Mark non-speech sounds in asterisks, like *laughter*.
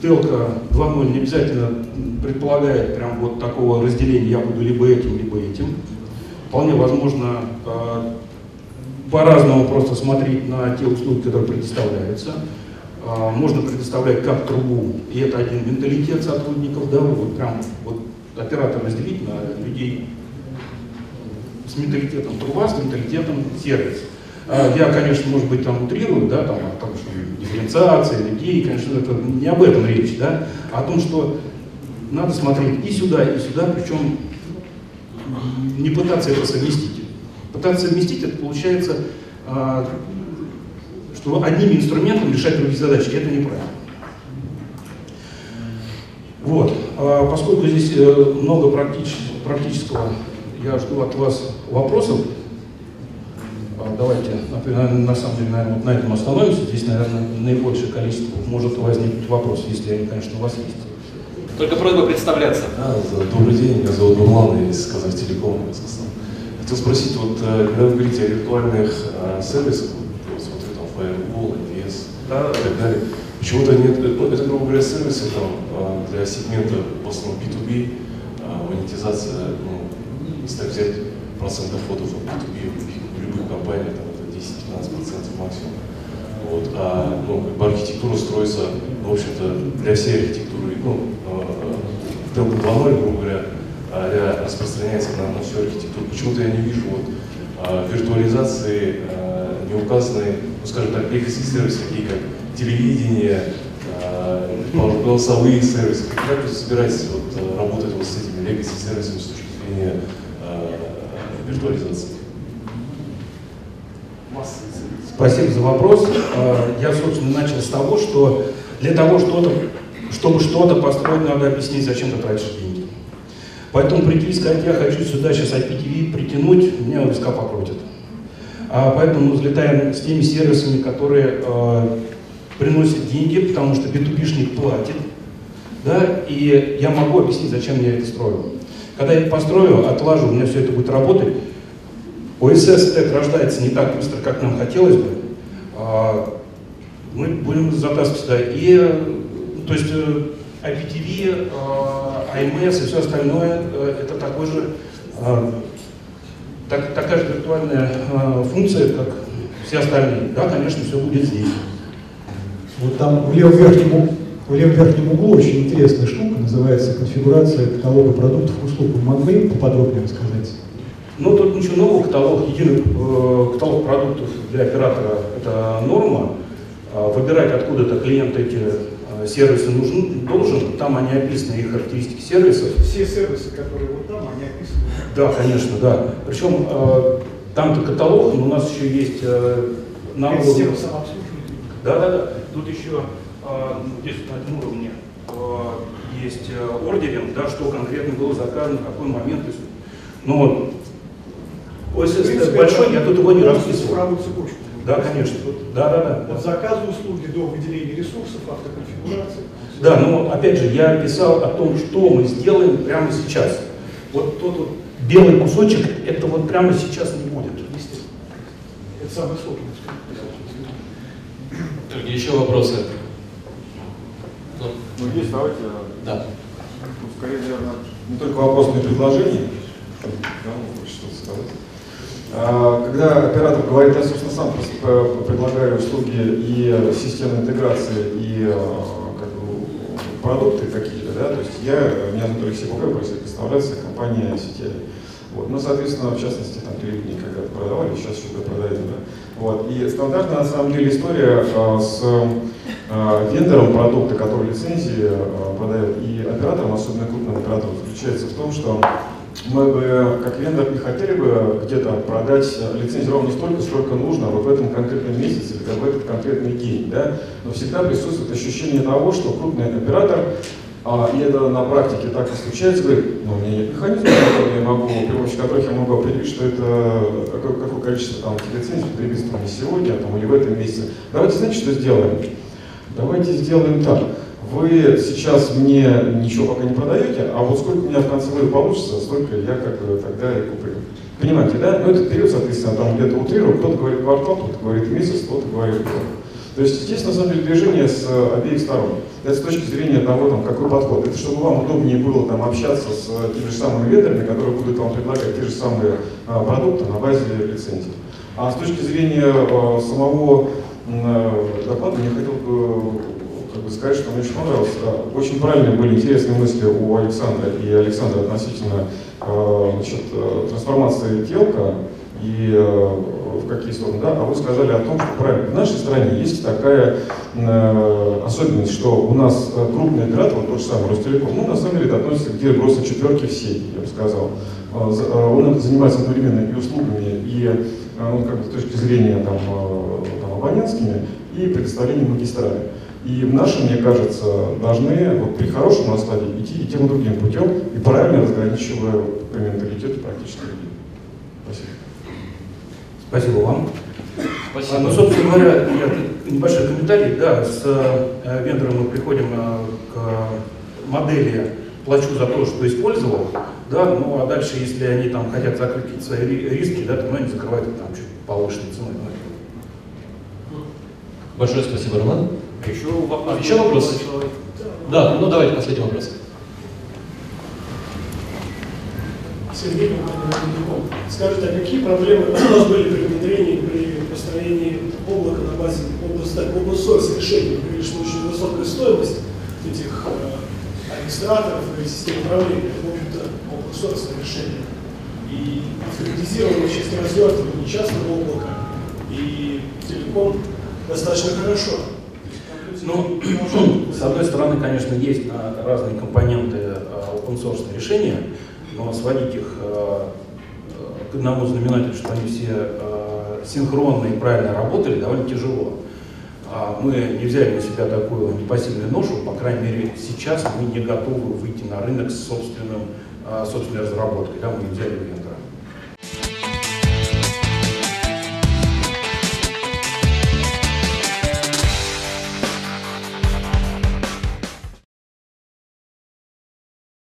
Телка 2.0 не обязательно предполагает прям вот такого разделения, я буду либо этим, либо этим. Вполне возможно э, по-разному просто смотреть на те услуги, которые предоставляются. Э, можно предоставлять как трубу, и это один менталитет сотрудников, да, вот прям вот оператор разделить на людей с менталитетом труба, с менталитетом сервис. А, я, конечно, может быть, там утрирую, да, там, о том, что дифференциация людей, конечно, это не об этом речь, да, а о том, что надо смотреть и сюда, и сюда, причем не пытаться это совместить. Пытаться совместить, это получается, а, что одним инструментом решать другие задачи, это неправильно. Вот. А поскольку здесь э, много практического, я жду от вас вопросов. Давайте, на самом деле, наверное, вот на этом остановимся. Здесь, наверное, наибольшее количество может возникнуть вопросов, если они, конечно, у вас есть. Только просьба представляться. Да, добрый день, меня зовут Нурлан, из Казахтелеком, Казахстан. Хотел спросить, вот э, когда вы говорите о виртуальных э, сервисах, вот смотрю там Firewall, NVS да. и так далее, почему-то нет, ну, это, грубо говоря, сервисы там э, для сегмента в основном B2B, э, монетизация, ну, если так взять процент доходов от B2B в любых компаниях, там это 10-15% максимум. Вот, а ну, как бы архитектура строится, в общем-то, для всей архитектуры, ну, Delta 2.0, грубо говоря, а, распространяется на, на всю архитектуру. Почему-то я не вижу вот, а, виртуализации, а, не указаны, ну, скажем так, legacy сервисы, такие как телевидение, а, голосовые сервисы. Как вы собираетесь вот, работать вот с этими legacy сервисами с точки зрения а, виртуализации? Спасибо за вопрос. А, я, собственно, начал с того, что для того, что чтобы что-то построить, надо объяснить, зачем ты тратишь деньги. Поэтому прийти и сказать, я хочу сюда сейчас IPTV притянуть, меня виска покрутит. А поэтому мы взлетаем с теми сервисами, которые э, приносят деньги, потому что B2B-шник платит, да, и я могу объяснить, зачем я это строю. Когда я это построю, отлажу, у меня все это будет работать, ОСС стек рождается не так быстро, как нам хотелось бы, а мы будем затаскивать сюда. И, то есть, IPTV, AMS и все остальное, э, это такой же, э, так, такая же виртуальная э, функция, как все остальные. Да, конечно, все будет здесь. Вот там в левом верхнем, в левом верхнем углу очень интересная штука, называется конфигурация каталога продуктов услуг. Вы могли поподробнее рассказать? Ну, тут ничего нового, каталог, единый э, каталог продуктов для оператора – это норма. Э, выбирать откуда-то клиент эти э, сервисы нужен, должен, там они описаны, их характеристики сервисов. Все сервисы, которые вот там, они описаны? Да, конечно, да. Причем э, там-то каталог, но у нас еще есть э, набор... Система самообслуживания? Да, да, да. Тут еще э, здесь на этом уровне э, есть э, ордеринг, да, что конкретно было заказано, в какой момент. То есть, ну, ОСС большой, я тут его не расписывал. правую цепочку. Да, конечно. Да, да, да. От заказа услуги до выделения ресурсов, автоконфигурации. Да, но опять же, я писал о том, что мы сделаем прямо сейчас. Вот тот вот белый кусочек, это вот прямо сейчас не будет. Это самое сложное. Только еще вопросы? Ну, ну есть, давайте. Да. Ну, скорее, наверное, не только вопрос, но и предложение. А, когда оператор говорит, я, собственно, сам предлагаю услуги и системной интеграции, и а, как бы, продукты какие-то, да, то есть я, меня зовут Алексей Бугаев, представляется, компания сетей. Вот. Ну, соответственно, в частности, там телевидение когда-то продавали, сейчас еще продаем, да. Вот. И стандартная, на самом деле, история а, с а, вендором продукта, который лицензии а, продает, и оператором, особенно крупным оператором, заключается в том, что мы бы, как вендор, не хотели бы где-то продать лицензию ровно столько, сколько нужно вот в этом конкретном месяце или в этот конкретный день. Да? Но всегда присутствует ощущение того, что крупный оператор, а, и это на практике так и случается, говорит, ну, у меня нет механизма, который я могу, при помощи которых я могу определить, что это какое, какое количество там, лицензий потребится не сегодня там, или в этом месяце. Давайте, знаете, что сделаем? Давайте сделаем так вы сейчас мне ничего пока не продаете, а вот сколько у меня в конце получится, столько я как бы тогда и куплю. Понимаете, да? Ну, этот период, соответственно, там где-то утрирую, кто-то говорит квартал, кто-то говорит месяц, кто-то говорит год. То есть здесь на самом деле движение с обеих сторон. Это с точки зрения того, там, какой подход. Это чтобы вам удобнее было там, общаться с теми же самыми вендорами, которые будут вам предлагать те же самые а, продукты на базе лицензий. А с точки зрения а, самого а, доклада, я хотел бы как бы сказать, что мне очень понравилось. Очень правильные были интересные мысли у Александра и Александра относительно значит, трансформации телка и в какие стороны, да, а вы сказали о том, что правильно, в нашей стране есть такая э, особенность, что у нас э, крупный оператор, вот тот же самый Ростелеком, ну, на самом деле, это относится где просто четверки в сети, я бы сказал. Э, э, он занимается одновременно и услугами, и э, ну, как бы, с точки зрения там, там, абонентскими, и предоставлением магистрали. И наши, мне кажется, должны вот, при хорошем раскладе идти и тем и другим путем, и правильно разграничивая по менталитету практически людей. Спасибо вам. Спасибо. Ну, собственно говоря, я, небольшой комментарий. Да, с э, вендором мы приходим э, к модели плачу за то, что использовал, да, ну а дальше, если они там хотят закрыть какие-то свои риски, да, то ну, они закрывают их там чуть повышенной ценой. Большое спасибо, Роман. Еще вопрос. Еще вопросы? Да, ну давайте последний вопрос. Сергей Скажите, а какие проблемы у нас были при внедрении, при построении облака на базе open source решений? Вы говорили, что очень высокая стоимость этих э, регистраторов и систем управления. В общем-то, open source решение. И автоматизировано сейчас не развертывание частного облака, и телеком достаточно хорошо. Ну, *clears throat* с одной стороны, конечно, есть разные компоненты э, open source решения, но сводить их э, к одному знаменателю, что они все синхронно и правильно работали, довольно тяжело. А мы не взяли на себя такую непосильную ношу, по крайней мере, сейчас мы не готовы выйти на рынок с собственным, собственной разработкой, да, мы не взяли вендора.